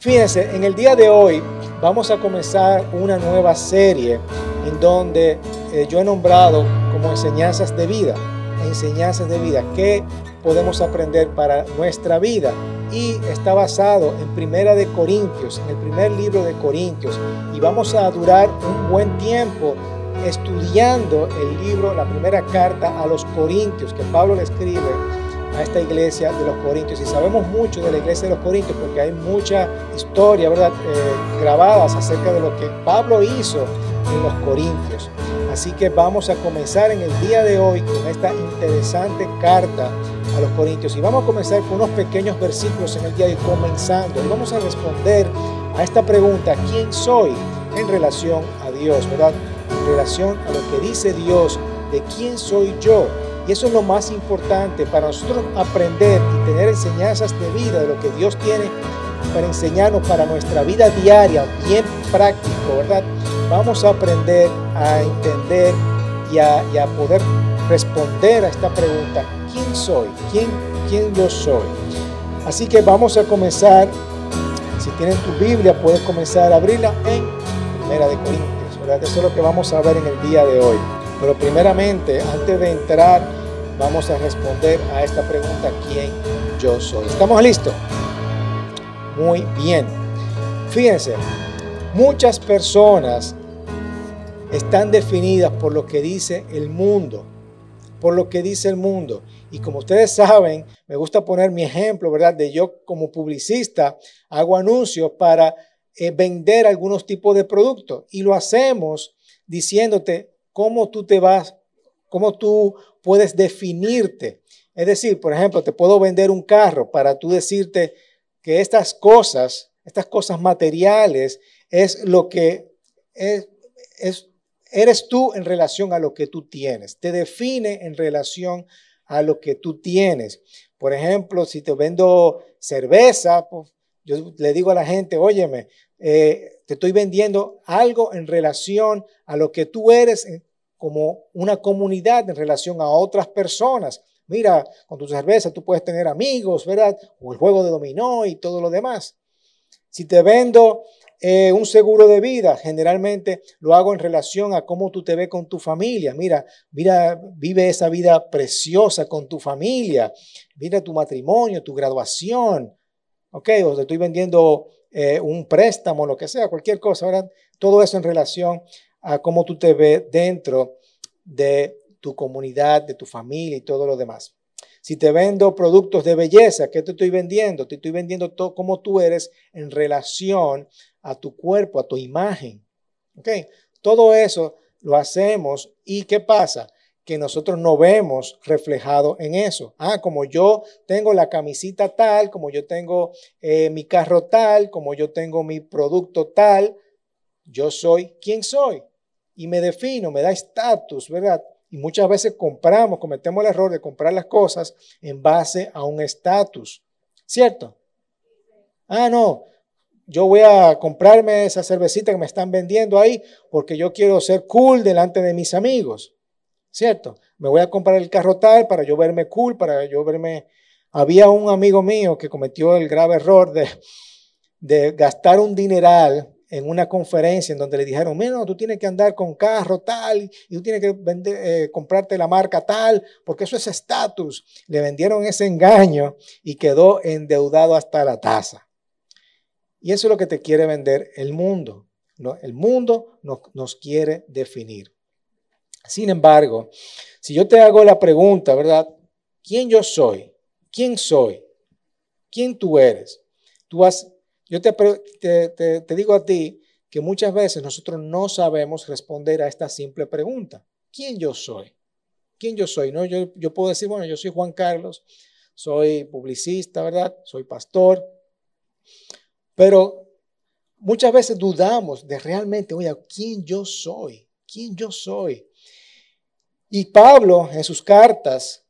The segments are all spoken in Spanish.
Fíjense, en el día de hoy vamos a comenzar una nueva serie en donde eh, yo he nombrado como enseñanzas de vida, enseñanzas de vida, ¿qué podemos aprender para nuestra vida? Y está basado en Primera de Corintios, en el primer libro de Corintios, y vamos a durar un buen tiempo estudiando el libro, la primera carta a los Corintios que Pablo le escribe a esta iglesia de los Corintios. Y sabemos mucho de la iglesia de los Corintios porque hay mucha historia, ¿verdad?, eh, grabadas acerca de lo que Pablo hizo en los Corintios. Así que vamos a comenzar en el día de hoy con esta interesante carta a los Corintios. Y vamos a comenzar con unos pequeños versículos en el día de hoy, comenzando. Y vamos a responder a esta pregunta, ¿quién soy en relación a Dios, verdad? En relación a lo que dice Dios, de quién soy yo y eso es lo más importante para nosotros aprender y tener enseñanzas de vida de lo que Dios tiene para enseñarnos para nuestra vida diaria, bien práctico, ¿verdad? Vamos a aprender a entender y a, poder responder a esta pregunta, ¿quién soy? ¿Quién, ¿Quién yo soy? Así que vamos a comenzar, si tienen tu Biblia, puedes comenzar a abrirla en Primera de Corintios, ¿verdad? Eso es lo que vamos a ver en el día de hoy. Pero primeramente, antes de entrar, vamos a responder a esta pregunta, ¿quién yo soy? ¿Estamos listos? Muy bien. Fíjense, muchas personas están definidas por lo que dice el mundo, por lo que dice el mundo. Y como ustedes saben, me gusta poner mi ejemplo, ¿verdad? De yo como publicista hago anuncios para eh, vender algunos tipos de productos y lo hacemos diciéndote, cómo tú te vas, cómo tú puedes definirte. Es decir, por ejemplo, te puedo vender un carro para tú decirte que estas cosas, estas cosas materiales, es lo que es, eres tú en relación a lo que tú tienes. Te define en relación a lo que tú tienes. Por ejemplo, si te vendo cerveza, pues, yo le digo a la gente, óyeme, eh, te estoy vendiendo algo en relación a lo que tú eres como una comunidad en relación a otras personas. Mira, con tu cerveza tú puedes tener amigos, ¿verdad? O el juego de dominó y todo lo demás. Si te vendo eh, un seguro de vida, generalmente lo hago en relación a cómo tú te ves con tu familia. Mira, mira, vive esa vida preciosa con tu familia. Mira tu matrimonio, tu graduación. Ok, o te estoy vendiendo eh, un préstamo, lo que sea, cualquier cosa, ¿verdad? Todo eso en relación a cómo tú te ves dentro de tu comunidad, de tu familia y todo lo demás. Si te vendo productos de belleza, ¿qué te estoy vendiendo? Te estoy vendiendo todo cómo tú eres en relación a tu cuerpo, a tu imagen. ¿Ok? Todo eso lo hacemos y ¿qué pasa? que nosotros no vemos reflejado en eso. Ah, como yo tengo la camisita tal, como yo tengo eh, mi carro tal, como yo tengo mi producto tal, yo soy quien soy. Y me defino, me da estatus, ¿verdad? Y muchas veces compramos, cometemos el error de comprar las cosas en base a un estatus. ¿Cierto? Ah, no, yo voy a comprarme esa cervecita que me están vendiendo ahí porque yo quiero ser cool delante de mis amigos. ¿cierto? Me voy a comprar el carro tal para yo verme cool, para yo verme... Había un amigo mío que cometió el grave error de, de gastar un dineral en una conferencia en donde le dijeron, mira, tú tienes que andar con carro tal y tú tienes que eh, comprarte la marca tal, porque eso es estatus. Le vendieron ese engaño y quedó endeudado hasta la taza. Y eso es lo que te quiere vender el mundo. ¿no? El mundo nos quiere definir. Sin embargo, si yo te hago la pregunta, ¿verdad? ¿Quién yo soy? ¿Quién soy? ¿Quién tú eres? Tú vas, yo te, te, digo a ti que muchas veces nosotros no sabemos responder a esta simple pregunta. ¿Quién yo soy? ¿Quién yo soy? ¿No? Yo, puedo decir, bueno, yo soy Juan Carlos, soy publicista, ¿verdad? Soy pastor. Pero muchas veces dudamos de realmente, oye, ¿quién yo soy? ¿Quién yo soy? Y Pablo en sus cartas,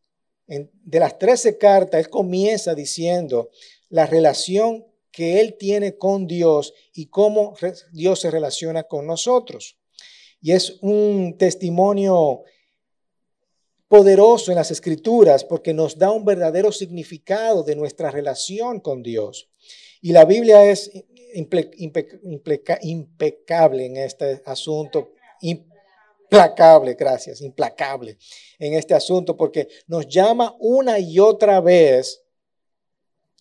de las 13 cartas, él comienza diciendo la relación que él tiene con Dios y cómo Dios se relaciona con nosotros. Y es un testimonio poderoso en las escrituras porque nos da un verdadero significado de nuestra relación con Dios. Y la Biblia es impecable en este asunto. Implacable, gracias, implacable en este asunto porque nos llama una y otra vez,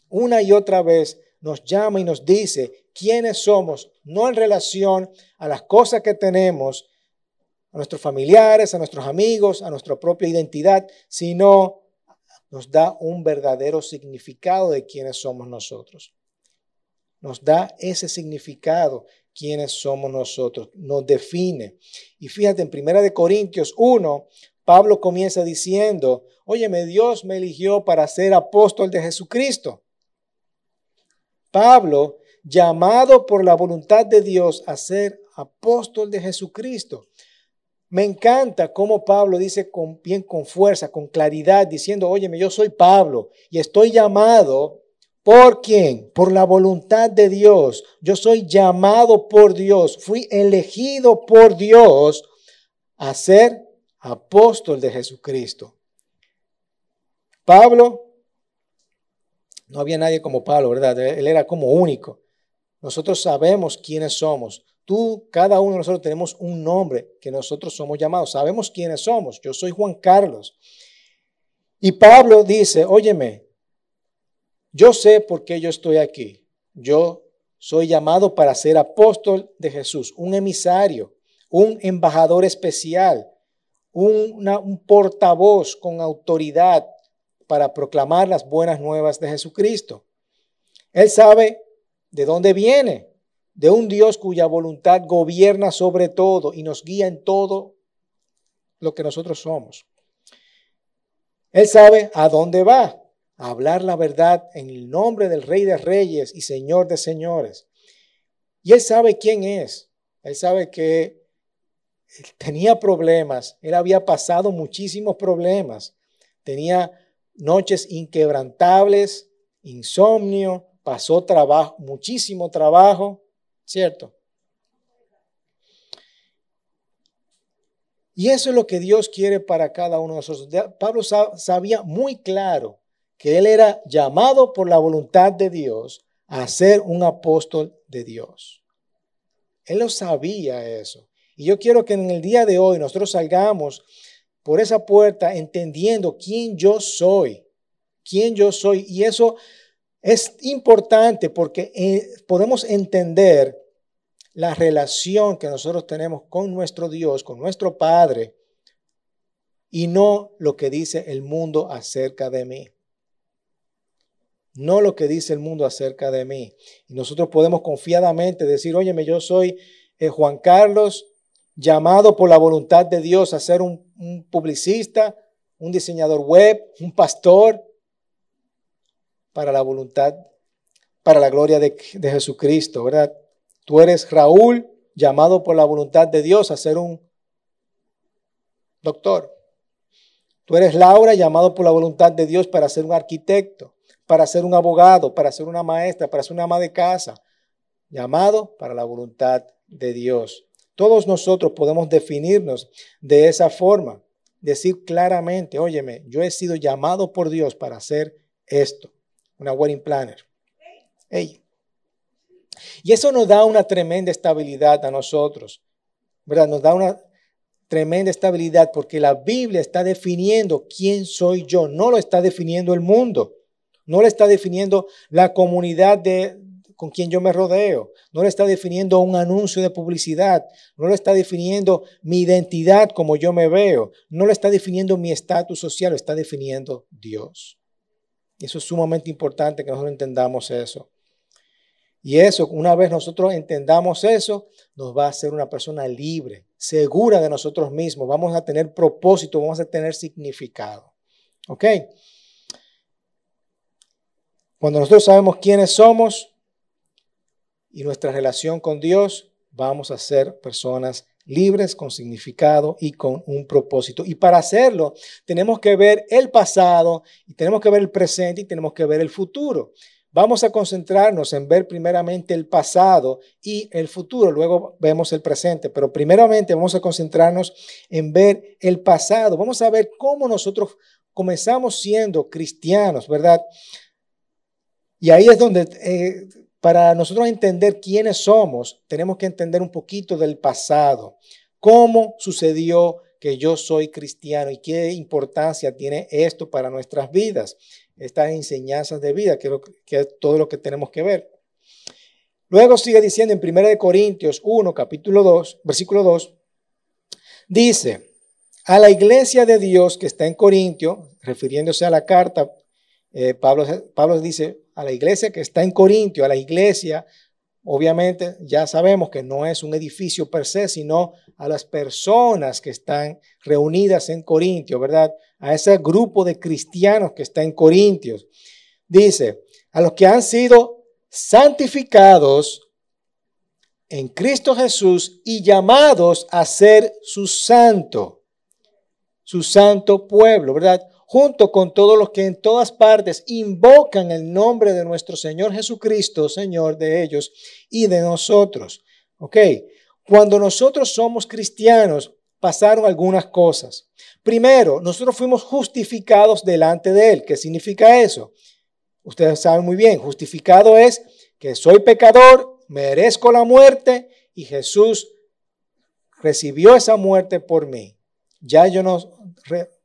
una y otra vez nos llama y nos dice quiénes somos, no en relación a las cosas que tenemos, a nuestros familiares, a nuestros amigos, a nuestra propia identidad, sino nos da un verdadero significado de quiénes somos nosotros. Nos da ese significado, quiénes somos nosotros, nos define. Y fíjate, en Primera de Corintios 1, Pablo comienza diciendo, óyeme, Dios me eligió para ser apóstol de Jesucristo. Pablo, llamado por la voluntad de Dios a ser apóstol de Jesucristo. Me encanta cómo Pablo dice con, bien con fuerza, con claridad, diciendo, óyeme, yo soy Pablo y estoy llamado por quién? Por la voluntad de Dios. Yo soy llamado por Dios, fui elegido por Dios a ser apóstol de Jesucristo. Pablo, no había nadie como Pablo, ¿verdad? Él era como único. Nosotros sabemos quiénes somos. Tú, cada uno de nosotros tenemos un nombre que nosotros somos llamados. Sabemos quiénes somos. Yo soy Juan Carlos. Y Pablo dice, óyeme, yo sé por qué yo estoy aquí. Yo soy llamado para ser apóstol de Jesús, un emisario, un embajador especial, un, un portavoz con autoridad para proclamar las buenas nuevas de Jesucristo. Él sabe de dónde viene de un Dios cuya voluntad gobierna sobre todo y nos guía en todo lo que nosotros somos. Él sabe a dónde va, a hablar la verdad en el nombre del Rey de Reyes y Señor de Señores. Y él sabe quién es. Él sabe que tenía problemas, él había pasado muchísimos problemas, tenía noches inquebrantables, insomnio, pasó trabajo, muchísimo trabajo, ¿cierto? Y eso es lo que Dios quiere para cada uno de nosotros. Pablo sabía muy claro que él era llamado por la voluntad de Dios a ser un apóstol de Dios. Él lo sabía eso. Y yo quiero que en el día de hoy nosotros salgamos por esa puerta entendiendo quién yo soy, quién yo soy. Y eso es importante porque eh, podemos entender la relación que nosotros tenemos con nuestro Dios, con nuestro Padre, y no lo que dice el mundo acerca de mí. No lo que dice el mundo acerca de mí. Y nosotros podemos confiadamente decir, óyeme, yo soy eh, Juan Carlos, llamado por la voluntad de Dios a ser un, publicista, un diseñador web, un pastor, para la voluntad, para la gloria de, de Jesucristo, ¿verdad? Tú eres Raúl, llamado por la voluntad de Dios a ser un doctor. Tú eres Laura, llamado por la voluntad de Dios para ser un arquitecto, para ser un abogado, para ser una maestra, para ser una ama de casa. Llamado para la voluntad de Dios. Todos nosotros podemos definirnos de esa forma. Decir claramente, óyeme, yo he sido llamado por Dios para hacer esto. Una wedding planner. Hey, y eso nos da una tremenda estabilidad a nosotros, ¿verdad? Nos da una tremenda estabilidad porque la Biblia está definiendo quién soy yo, no lo está definiendo el mundo, no lo está definiendo la comunidad de, con quien yo me rodeo, no lo está definiendo un anuncio de publicidad, no lo está definiendo mi identidad como yo me veo, no lo está definiendo mi estatus social, lo está definiendo Dios. Eso es sumamente importante que nosotros entendamos eso. Y eso, una vez nosotros entendamos eso, nos va a hacer una persona libre, segura de nosotros mismos. Vamos a tener propósito, vamos a tener significado. ¿Ok? Cuando nosotros sabemos quiénes somos y nuestra relación con Dios, vamos a ser personas libres, con significado y con un propósito. Y para hacerlo, tenemos que ver el pasado, y tenemos que ver el presente y tenemos que ver el futuro. Vamos a concentrarnos en ver primeramente el pasado y el futuro, luego vemos el presente, pero primeramente vamos a concentrarnos en ver el pasado. Vamos a ver cómo nosotros comenzamos siendo cristianos, ¿verdad? Y ahí es donde eh, para nosotros entender quiénes somos, tenemos que entender un poquito del pasado. ¿Cómo sucedió que yo soy cristiano y qué importancia tiene esto para nuestras vidas? Estas enseñanzas de vida, que, es todo lo que tenemos que ver. Luego sigue diciendo en 1 Corintios 1, capítulo 2, versículo 2, dice, a la iglesia de Dios que está en Corintio, refiriéndose a la carta, eh, Pablo, Pablo dice, a la iglesia que está en Corintio, a la iglesia, obviamente ya sabemos que no es un edificio per se, sino a las personas que están reunidas en Corintio, ¿verdad? A ese grupo de cristianos que está en Corintios. Dice, a los que han sido santificados en Cristo Jesús y llamados a ser su santo, su santo pueblo, ¿verdad? Junto con todos los que en todas partes invocan el nombre de nuestro Señor Jesucristo, Señor de ellos y de nosotros. ¿Ok? Cuando nosotros somos cristianos, pasaron algunas cosas. Primero, nosotros fuimos justificados delante de Él. ¿Qué significa eso? Ustedes saben muy bien, justificado es que soy pecador, merezco la muerte y Jesús recibió esa muerte por mí. Ya yo no,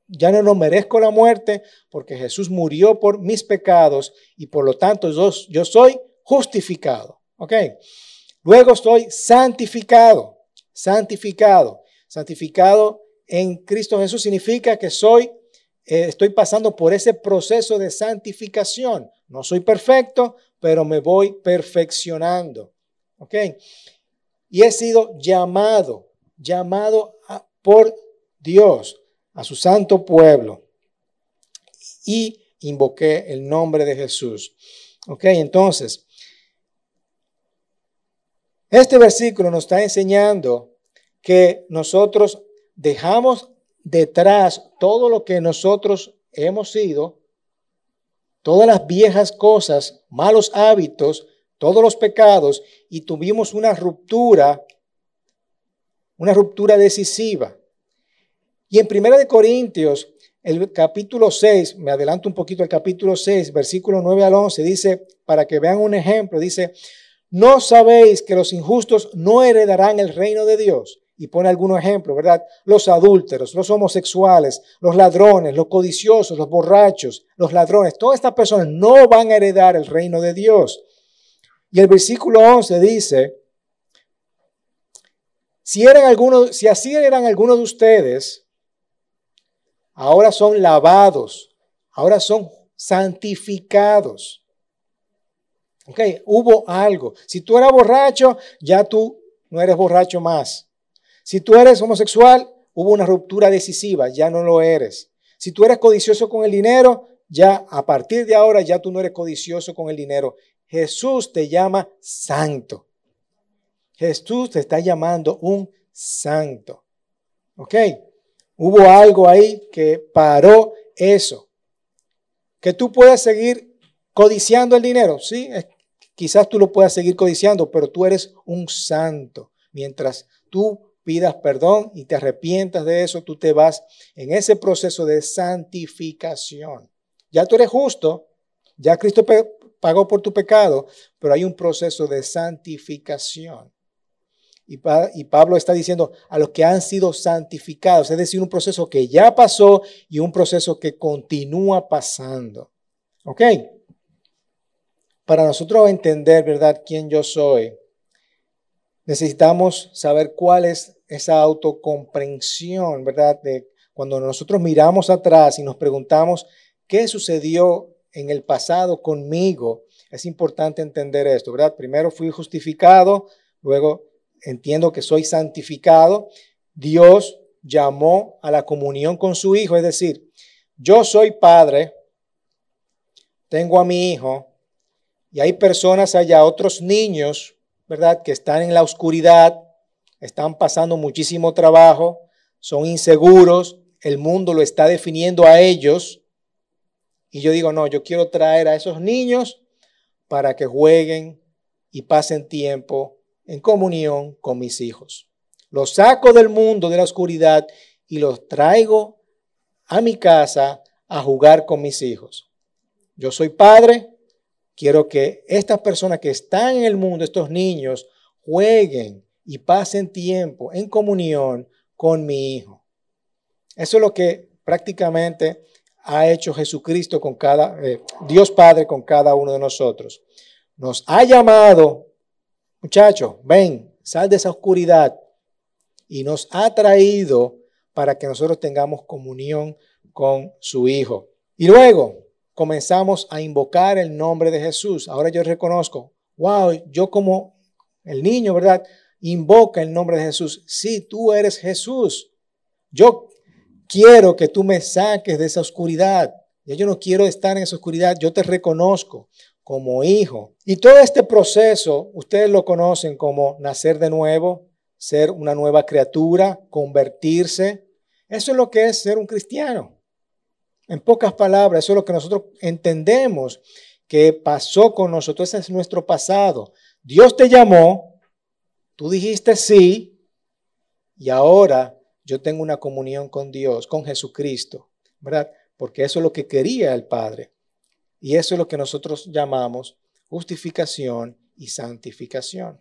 ya no, merezco la muerte porque Jesús murió por mis pecados y por lo tanto yo, soy justificado. ¿Ok? Luego estoy santificado, santificado. Santificado en Cristo Jesús significa que soy eh, estoy pasando por ese proceso de santificación. No soy perfecto, pero me voy perfeccionando. ¿Ok? Y he sido llamado, llamado por Dios a su santo pueblo. Y invoqué el nombre de Jesús. ¿Ok? Entonces, este versículo nos está enseñando que nosotros dejamos detrás todo lo que nosotros hemos sido, todas las viejas cosas, malos hábitos, todos los pecados, y tuvimos una ruptura, una ruptura decisiva. Y en Primera de Corintios, el capítulo 6, me adelanto un poquito al capítulo 6, versículo 9 al 11, dice, para que vean un ejemplo, dice, ¿no sabéis que los injustos no heredarán el reino de Dios? y pone algunos ejemplos, ¿verdad? Los adúlteros, los homosexuales, los ladrones, los codiciosos, los borrachos, los ladrones, todas estas personas no van a heredar el reino de Dios. Y el versículo 11 dice, si, eran algunos, si así eran algunos de ustedes, ahora son lavados, ahora son santificados. Ok, hubo algo. Si tú eras borracho, ya tú no eres borracho más. Si tú eres homosexual, hubo una ruptura decisiva, ya no lo eres. Si tú eres codicioso con el dinero, ya a partir de ahora ya tú no eres codicioso con el dinero. Jesús te llama santo. Jesús te está llamando un santo. ¿Ok? Hubo algo ahí que paró eso. Que tú puedes seguir codiciando el dinero, sí, quizás tú lo puedas seguir codiciando, pero tú eres un santo. Mientras tú pidas perdón y te arrepientas de eso, tú te vas en ese proceso de santificación. Ya tú eres justo, ya Cristo pagó por tu pecado, pero hay un proceso de santificación. Y, y Pablo está diciendo a los que han sido santificados, es decir, un proceso que ya pasó y un proceso que continúa pasando. ¿Ok? Para nosotros entender, ¿verdad?, quién yo soy, necesitamos saber cuál es esa autocomprensión, ¿verdad? De cuando nosotros miramos atrás y nos preguntamos qué sucedió en el pasado conmigo, es importante entender esto, ¿verdad? Primero fui justificado, luego entiendo que soy santificado. Dios llamó a la comunión con su Hijo, es decir, yo soy padre, tengo a mi hijo, y hay personas allá, otros niños, ¿verdad? Que están en la oscuridad, están pasando muchísimo trabajo, son inseguros, el mundo lo está definiendo a ellos. Y yo digo, no, yo quiero traer a esos niños para que jueguen y pasen tiempo en comunión con mis hijos. Los saco del mundo de la oscuridad y los traigo a mi casa a jugar con mis hijos. Yo soy padre, quiero que estas personas que están en el mundo, estos niños, jueguen y pasen tiempo en comunión con mi hijo. Eso es lo que prácticamente ha hecho Jesucristo con cada, eh, Dios Padre con cada uno de nosotros. Nos ha llamado, muchachos, ven, sal de esa oscuridad y nos ha traído para que nosotros tengamos comunión con su Hijo. Y luego comenzamos a invocar el nombre de Jesús. Ahora yo reconozco, wow, yo como el niño, ¿verdad? Invoca el nombre de Jesús. Sí, tú eres Jesús. Yo quiero que tú me saques de esa oscuridad. Yo no quiero estar en esa oscuridad. Yo te reconozco como hijo. Y todo este proceso, ustedes lo conocen como nacer de nuevo, ser una nueva criatura, convertirse. Eso es lo que es ser un cristiano. En pocas palabras, eso es lo que nosotros entendemos que pasó con nosotros. Ese es nuestro pasado. Dios te llamó, tú dijiste sí, y ahora yo tengo una comunión con Dios, con Jesucristo, ¿verdad? Porque eso es lo que quería el Padre. Y eso es lo que nosotros llamamos justificación y santificación.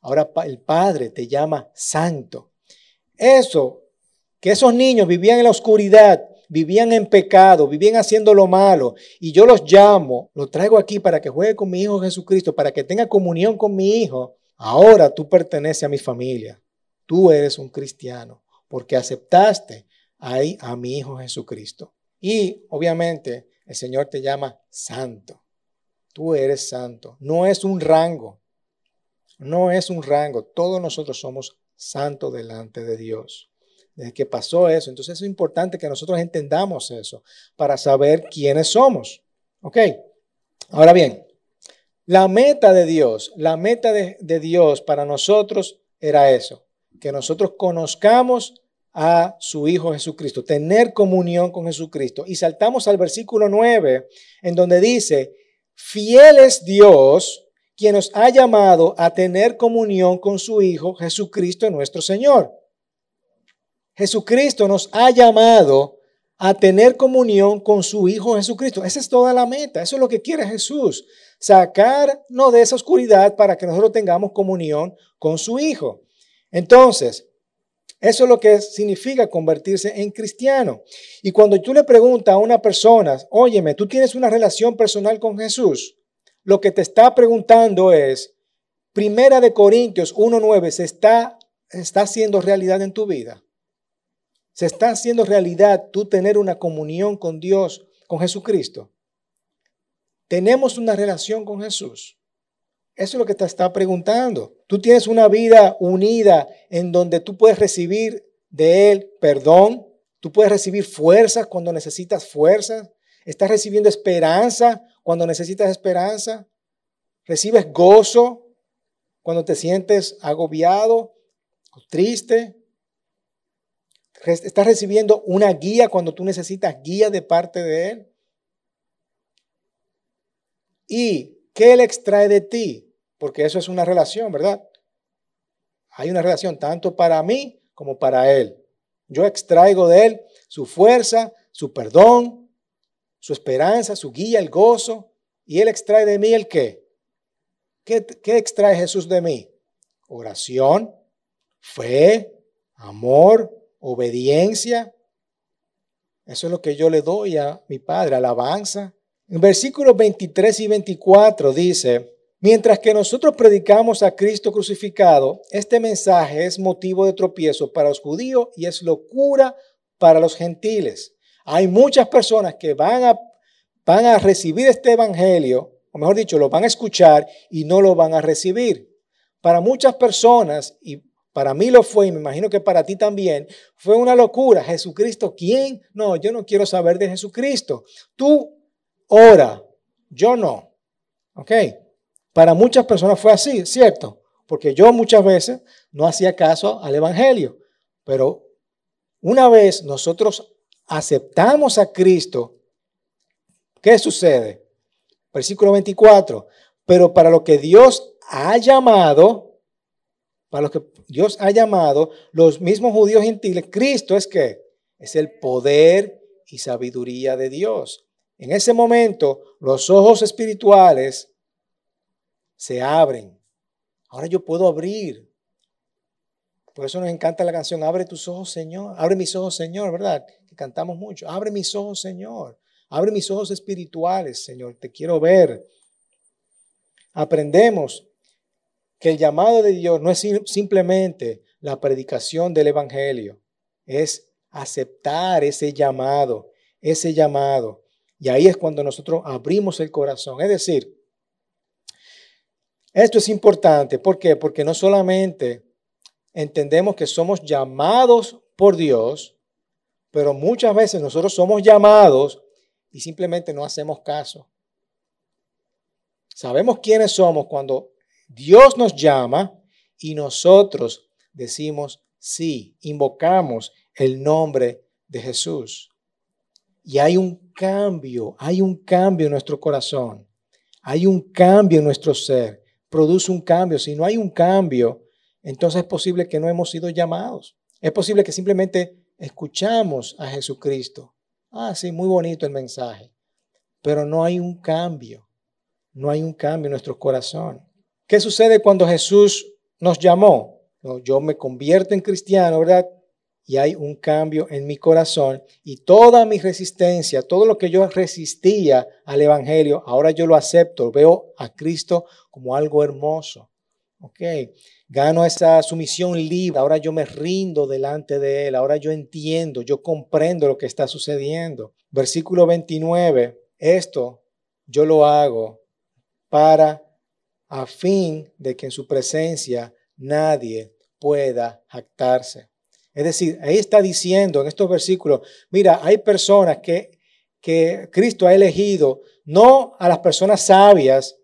Ahora el Padre te llama santo. Eso, que esos niños vivían en la oscuridad, vivían en pecado, vivían haciendo lo malo, y yo los llamo, los traigo aquí para que juegue con mi Hijo Jesucristo, para que tenga comunión con mi Hijo. Ahora tú perteneces a mi familia. Tú eres un cristiano porque aceptaste ahí a mi Hijo Jesucristo. Y obviamente el Señor te llama santo. Tú eres santo. No es un rango. No es un rango. Todos nosotros somos santos delante de Dios. Desde que pasó eso, entonces es importante que nosotros entendamos eso para saber quiénes somos. ¿Ok? Ahora bien, la meta de Dios, la meta de, de Dios para nosotros era eso, que nosotros conozcamos a su Hijo Jesucristo, tener comunión con Jesucristo. Y saltamos al versículo 9, en donde dice, fiel es Dios quien nos ha llamado a tener comunión con su Hijo Jesucristo nuestro Señor. Jesucristo nos ha llamado a tener comunión con su Hijo Jesucristo. Esa es toda la meta, eso es lo que quiere Jesús, sacarnos de esa oscuridad para que nosotros tengamos comunión con su Hijo. Entonces, eso es lo que significa convertirse en cristiano. Y cuando tú le preguntas a una persona, óyeme, tú tienes una relación personal con Jesús, lo que te está preguntando es, Primera de Corintios 1.9, ¿se está, está haciendo realidad en tu vida? ¿Se está haciendo realidad tú tener una comunión con Dios, con Jesucristo? Tenemos una relación con Jesús. Eso es lo que te está preguntando. Tú tienes una vida unida en donde tú puedes recibir de Él perdón, tú puedes recibir fuerzas cuando necesitas fuerzas, estás recibiendo esperanza cuando necesitas esperanza, recibes gozo cuando te sientes agobiado o triste, estás recibiendo una guía cuando tú necesitas guía de parte de Él. ¿Y qué Él extrae de ti? porque eso es una relación, ¿verdad? Hay una relación tanto para mí como para Él. Yo extraigo de Él su fuerza, su perdón, su esperanza, su guía, el gozo, y Él extrae de mí el qué. ¿Qué, extrae Jesús de mí? Oración, fe, amor, obediencia. Eso es lo que yo le doy a mi Padre, alabanza. Versículos 23 y 24 dice, Mientras que nosotros predicamos a Cristo crucificado, este mensaje es motivo de tropiezo para los judíos y es locura para los gentiles. Hay muchas personas que van a, van a recibir este evangelio, o mejor dicho, lo van a escuchar y no lo van a recibir. Para muchas personas, y para mí lo fue, y me imagino que para ti también, fue una locura. Jesucristo, ¿quién? No, yo no quiero saber de Jesucristo. Tú ora, yo no. ¿Ok? Para muchas personas fue así, ¿cierto? Porque yo muchas veces no hacía caso al Evangelio. Pero una vez nosotros aceptamos a Cristo, ¿qué sucede? Versículo 24. Pero para lo que Dios ha llamado, para lo que Dios ha llamado, los mismos judíos gentiles, Cristo es que es el poder y sabiduría de Dios. En ese momento, los ojos espirituales se abren. Ahora yo puedo abrir. Por eso nos encanta la canción, abre tus ojos, Señor. Abre mis ojos, Señor, ¿verdad? Que cantamos mucho. Abre mis ojos, Señor. Abre mis ojos espirituales, Señor. Te quiero ver. Aprendemos que el llamado de Dios no es simplemente la predicación del Evangelio, es aceptar ese llamado, ese llamado. Y ahí es cuando nosotros abrimos el corazón. Es decir, esto es importante. ¿Por qué? Porque no solamente entendemos que somos llamados por Dios, pero muchas veces nosotros somos llamados y simplemente no hacemos caso. Sabemos quiénes somos cuando Dios nos llama y nosotros decimos sí, invocamos el nombre de Jesús. Y hay un cambio, hay un cambio en nuestro corazón, hay un cambio en nuestro ser, produce un cambio. Si no hay un cambio, entonces es posible que no hemos sido llamados. Es posible que simplemente escuchamos a Jesucristo. Ah, sí, muy bonito el mensaje, pero no hay un cambio, no hay un cambio en nuestro corazón. ¿Qué sucede cuando Jesús nos llamó? Yo me convierto en cristiano, ¿verdad? Y hay un cambio en mi corazón y toda mi resistencia, todo lo que yo resistía al Evangelio, ahora yo lo acepto, veo a Cristo como algo hermoso. Ok, gano esa sumisión libre, ahora yo me rindo delante de Él, ahora yo entiendo, yo comprendo lo que está sucediendo. Versículo 29, esto yo lo hago para a fin de que en su presencia nadie pueda jactarse. Es decir, ahí está diciendo en estos versículos, mira, hay personas que, que Cristo ha elegido, no a las personas sabias,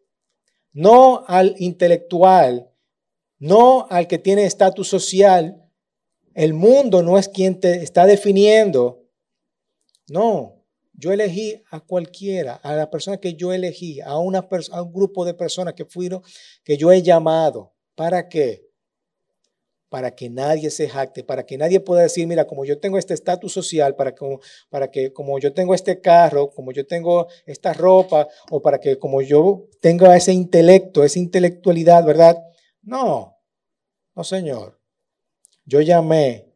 no al intelectual, no al que tiene estatus social. El mundo no es quien te está definiendo. No, yo elegí a cualquiera, a la persona que yo elegí, a, un grupo de personas que fueron, que yo he llamado. ¿Para qué? Para que nadie se jacte, para que nadie pueda decir, mira, como yo tengo este estatus social, para que, para que como yo tengo este carro, como yo tengo esta ropa, o para que como yo tenga ese intelecto, esa intelectualidad, ¿verdad? No, no, Señor. Yo llamé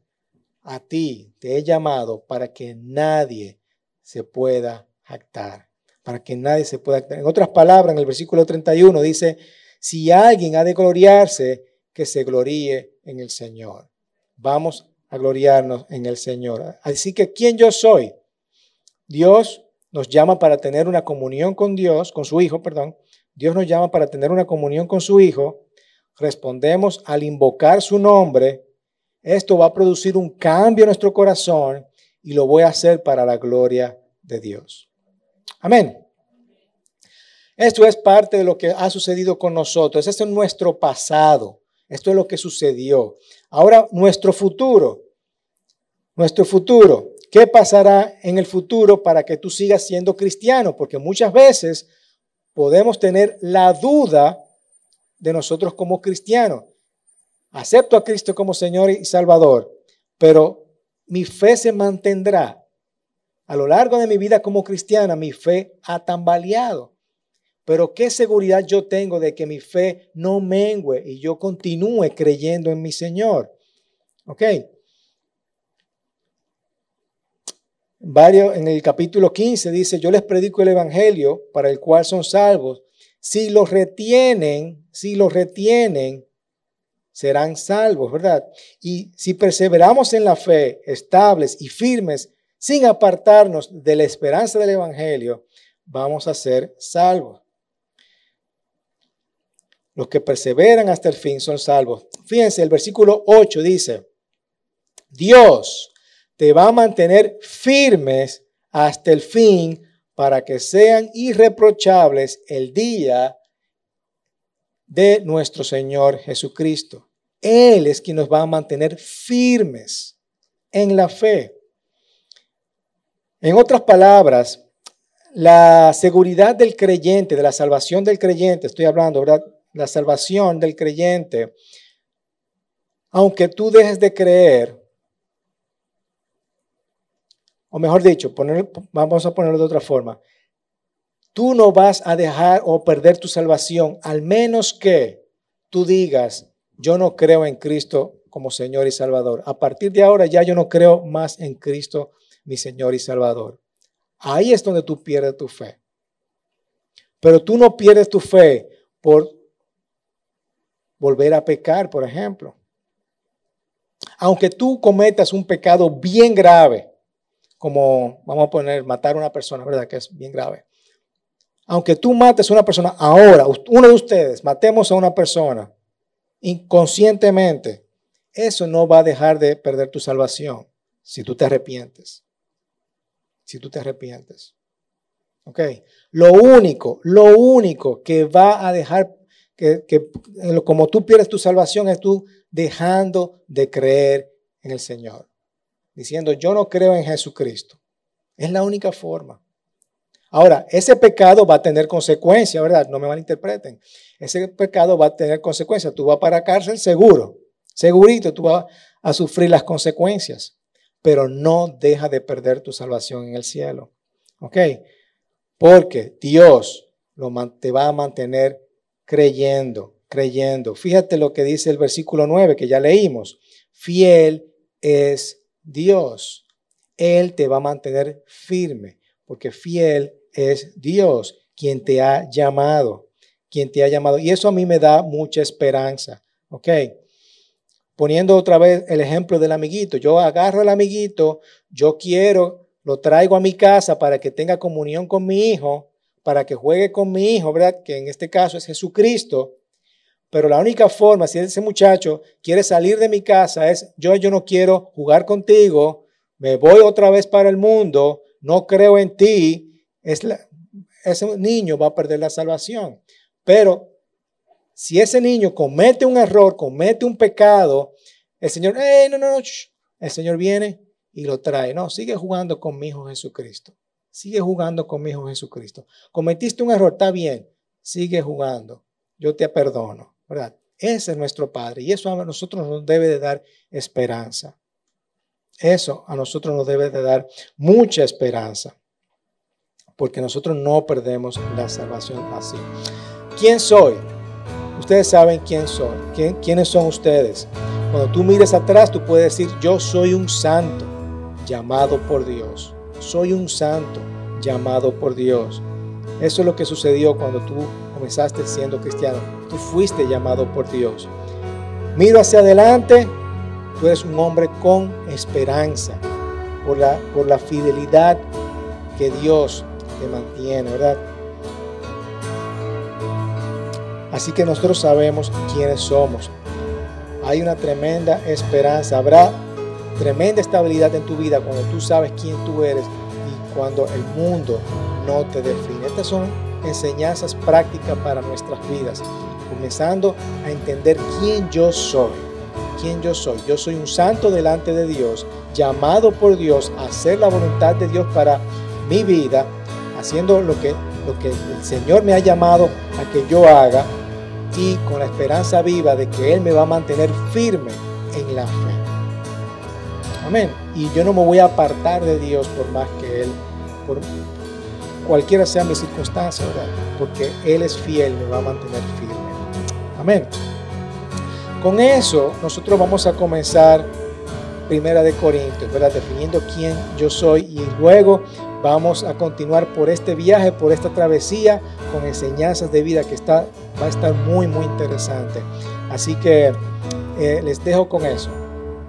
a ti, te he llamado para que nadie se pueda jactar, para que nadie se pueda jactar. En otras palabras, en el versículo 31 dice, si alguien ha de gloriarse, que se gloríe en el Señor. Vamos a gloriarnos en el Señor. Así que, ¿quién yo soy? Dios nos llama para tener una comunión con Dios, con su Hijo, perdón. Dios nos llama para tener una comunión con su Hijo. Respondemos al invocar su nombre. Esto va a producir un cambio en nuestro corazón y lo voy a hacer para la gloria de Dios. Amén. Esto es parte de lo que ha sucedido con nosotros. Este es nuestro pasado. Esto es lo que sucedió. Ahora, nuestro futuro. Nuestro futuro. ¿Qué pasará en el futuro para que tú sigas siendo cristiano? Porque muchas veces podemos tener la duda de nosotros como cristianos. Acepto a Cristo como Señor y Salvador, pero mi fe se mantendrá. A lo largo de mi vida como cristiana, mi fe ha tambaleado. Pero qué seguridad yo tengo de que mi fe no mengue y yo continúe creyendo en mi Señor. ¿Ok? Varios, en el capítulo 15 dice, yo les predico el Evangelio para el cual son salvos. Si los retienen, si los retienen, serán salvos, ¿verdad? Y si perseveramos en la fe, estables y firmes, sin apartarnos de la esperanza del Evangelio, vamos a ser salvos. Los que perseveran hasta el fin son salvos. Fíjense, el versículo 8 dice, Dios te va a mantener firmes hasta el fin para que sean irreprochables el día de nuestro Señor Jesucristo. Él es quien nos va a mantener firmes en la fe. En otras palabras, la seguridad del creyente, de la salvación del creyente, estoy hablando, ¿verdad? La salvación del creyente, aunque tú dejes de creer, o mejor dicho, vamos a ponerlo de otra forma, tú no vas a dejar o perder tu salvación, al menos que tú digas, yo no creo en Cristo como Señor y Salvador. A partir de ahora ya yo no creo más en Cristo, mi Señor y Salvador. Ahí es donde tú pierdes tu fe. Pero tú no pierdes tu fe por volver a pecar, por ejemplo. Aunque tú cometas un pecado bien grave, como vamos a poner matar a una persona, ¿verdad? Que es bien grave. Aunque tú mates a una persona ahora, uno de ustedes, matemos a una persona inconscientemente, eso no va a dejar de perder tu salvación si tú te arrepientes. Si tú te arrepientes. ¿Ok? Lo único, lo único que va a dejar que, como tú pierdes tu salvación es tú dejando de creer en el Señor. Diciendo, yo no creo en Jesucristo. Es la única forma. Ahora, ese pecado va a tener consecuencias, ¿verdad? No me malinterpreten. Ese pecado va a tener consecuencias. Tú vas para cárcel seguro, segurito, tú vas a sufrir las consecuencias, pero no deja de perder tu salvación en el cielo. ¿Ok? Porque Dios lo, te va a mantener creyendo, creyendo. Fíjate lo que dice el versículo 9 que ya leímos. Fiel es Dios. Él te va a mantener firme, porque fiel es Dios quien te ha llamado, quien te ha llamado. Y eso a mí me da mucha esperanza. ¿Ok? Poniendo otra vez el ejemplo del amiguito. Yo agarro al amiguito, yo quiero, lo traigo a mi casa para que tenga comunión con mi hijo, para que juegue con mi hijo, ¿verdad? Que en este caso es Jesucristo. Pero la única forma, si ese muchacho quiere salir de mi casa, es yo, yo no quiero jugar contigo, me voy otra vez para el mundo, no creo en ti, ese niño va a perder la salvación. Pero si ese niño comete un error, comete un pecado, el Señor, no, no, no, el Señor viene y lo trae. No, sigue jugando con mi Hijo Jesucristo. Sigue jugando con mi Hijo Jesucristo. Cometiste un error, está bien. Sigue jugando. Yo te perdono, ¿verdad? Ese es nuestro Padre y eso a nosotros nos debe de dar esperanza. Eso a nosotros nos debe de dar mucha esperanza porque nosotros no perdemos la salvación así. ¿Quién soy? Ustedes saben quién soy. ¿Quiénes son ustedes? Cuando tú mires atrás, tú puedes decir, yo soy un santo llamado por Dios. Soy un santo llamado por Dios. Eso es lo que sucedió cuando tú comenzaste siendo cristiano. Tú fuiste llamado por Dios. Miro hacia adelante, tú eres un hombre con esperanza por la, por la fidelidad que Dios te mantiene, ¿verdad? Así que nosotros sabemos quiénes somos. Hay una tremenda esperanza, habrá tremenda estabilidad en tu vida cuando tú sabes quién tú eres y cuando el mundo no te define. Estas son enseñanzas prácticas para nuestras vidas, comenzando a entender quién yo soy. Quién yo soy. Yo soy un santo delante de Dios, llamado por Dios a hacer la voluntad de Dios para mi vida haciendo lo que, lo que el Señor me ha llamado a que yo haga y con la esperanza viva de que Él me va a mantener firme en la fe. Amén. Y yo no me voy a apartar de Dios por más que Él, por cualquiera sea mi circunstancia, ¿verdad? Porque Él es fiel, me va a mantener firme. Amén. Con eso nosotros vamos a comenzar Primera de Corintios, ¿verdad? Definiendo quién yo soy y luego Vamos a continuar por este viaje, por esta travesía con enseñanzas de vida que está, va a estar muy, muy interesante. Así que eh, les dejo con eso.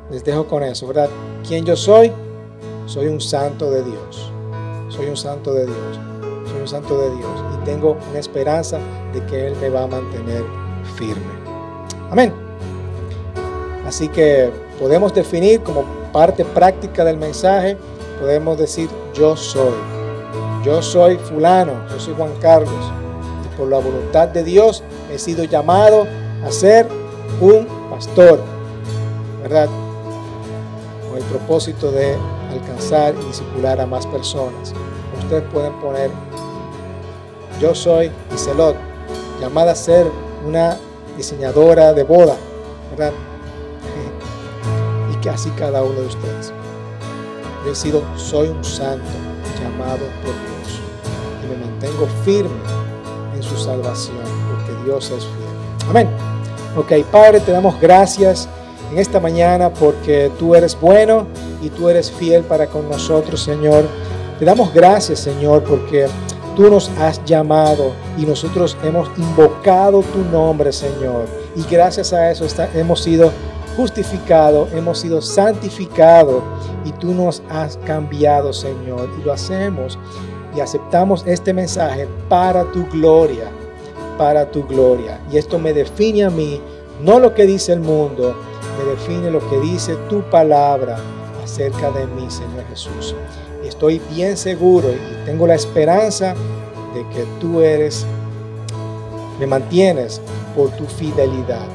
Les dejo con eso, ¿verdad? ¿Quién yo soy? Soy un santo de Dios. Soy un santo de Dios. Soy un santo de Dios. Y tengo una esperanza de que Él me va a mantener firme. Amén. Así que podemos definir como parte práctica del mensaje podemos decir yo soy. Yo soy fulano, yo soy Juan Carlos. Y por la voluntad de Dios he sido llamado a ser un pastor. ¿Verdad? El propósito de alcanzar y discipular a más personas. Ustedes pueden poner, yo soy Iselot, llamada a ser una diseñadora de boda. ¿Verdad? Y que así cada uno de ustedes. Yo he sido, soy un santo llamado por Dios y me mantengo firme en su salvación, porque Dios es fiel. Amén. Ok, Padre, te damos gracias en esta mañana porque tú eres bueno y tú eres fiel para con nosotros, Señor. Te damos gracias, Señor, porque tú nos has llamado y nosotros hemos invocado tu nombre, Señor. Y gracias a eso hemos sido justificados, hemos sido santificados y tú nos has cambiado, Señor. Y lo hacemos y aceptamos este mensaje para tu gloria, para tu gloria. Y esto me define a mí, no lo que dice el mundo, me define lo que dice tu palabra acerca de mí, Señor Jesús. Estoy bien seguro y tengo la esperanza de que tú eres, me mantienes por tu fidelidad.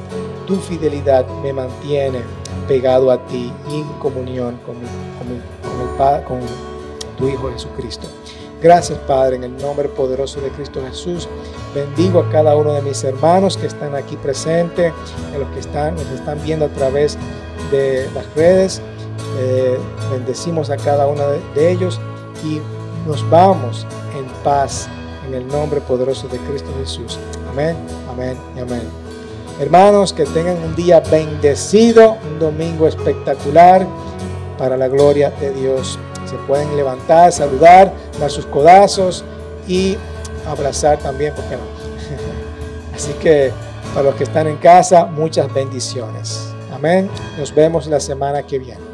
Tu fidelidad me mantiene pegado a ti y en comunión con, con, con tu Hijo Jesucristo. Gracias Padre, en el nombre poderoso de Cristo Jesús. Bendigo a cada uno de mis hermanos que están aquí presentes, a los que están, nos están viendo a través de las redes. Eh, bendecimos a cada uno de ellos y nos vamos en paz en el nombre poderoso de Cristo Jesús. Amén, amén y amén. Hermanos, que tengan un día bendecido, un domingo espectacular para la gloria de Dios. Se pueden levantar, saludar, dar sus codazos y abrazar también, ¿por qué no? Así que para los que están en casa, muchas bendiciones. Amén. Nos vemos la semana que viene.